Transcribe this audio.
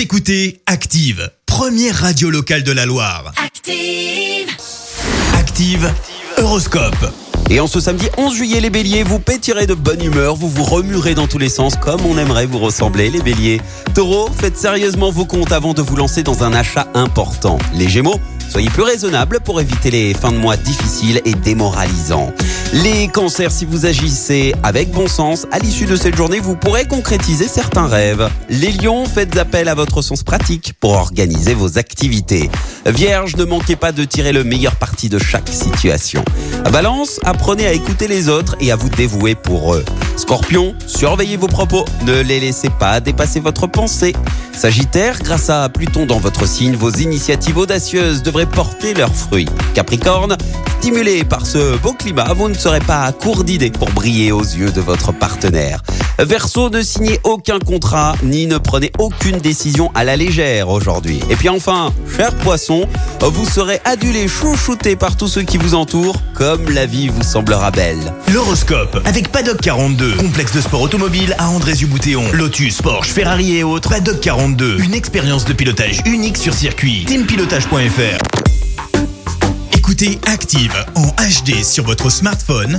Vous écoutez Active, première radio locale de la Loire. Active. Active, Horoscope. Et en ce samedi 11 juillet, les béliers, vous pétirez de bonne humeur, vous vous remuerez dans tous les sens comme on aimerait vous ressembler, les béliers. Taureau, faites sérieusement vos comptes avant de vous lancer dans un achat important. Les gémeaux, soyez plus raisonnables pour éviter les fins de mois difficiles et démoralisants. Les cancers, si vous agissez avec bon sens, à l'issue de cette journée, vous pourrez concrétiser certains rêves. Les lions, faites appel à votre sens pratique pour organiser vos activités. Vierge, ne manquez pas de tirer le meilleur parti de chaque situation. Balance, apprenez à écouter les autres et à vous dévouer pour eux. Scorpion, surveillez vos propos, ne les laissez pas dépasser votre pensée. Sagittaire, grâce à Pluton dans votre signe, vos initiatives audacieuses devraient porter leurs fruits. Capricorne, stimulé par ce beau climat, vous ne serez pas à court d'idées pour briller aux yeux de votre partenaire. Verseau, ne signez aucun contrat ni ne prenez aucune décision à la légère aujourd'hui. Et puis enfin, cher poisson, vous serez adulé, chouchouté par tous ceux qui vous entourent, comme la vie vous semblera belle. L'horoscope avec Paddock 42, complexe de sport automobile à André-Boutéon, Lotus, Porsche, Ferrari et autres. Paddock 42, une expérience de pilotage unique sur circuit. Teampilotage.fr. Écoutez Active en HD sur votre smartphone,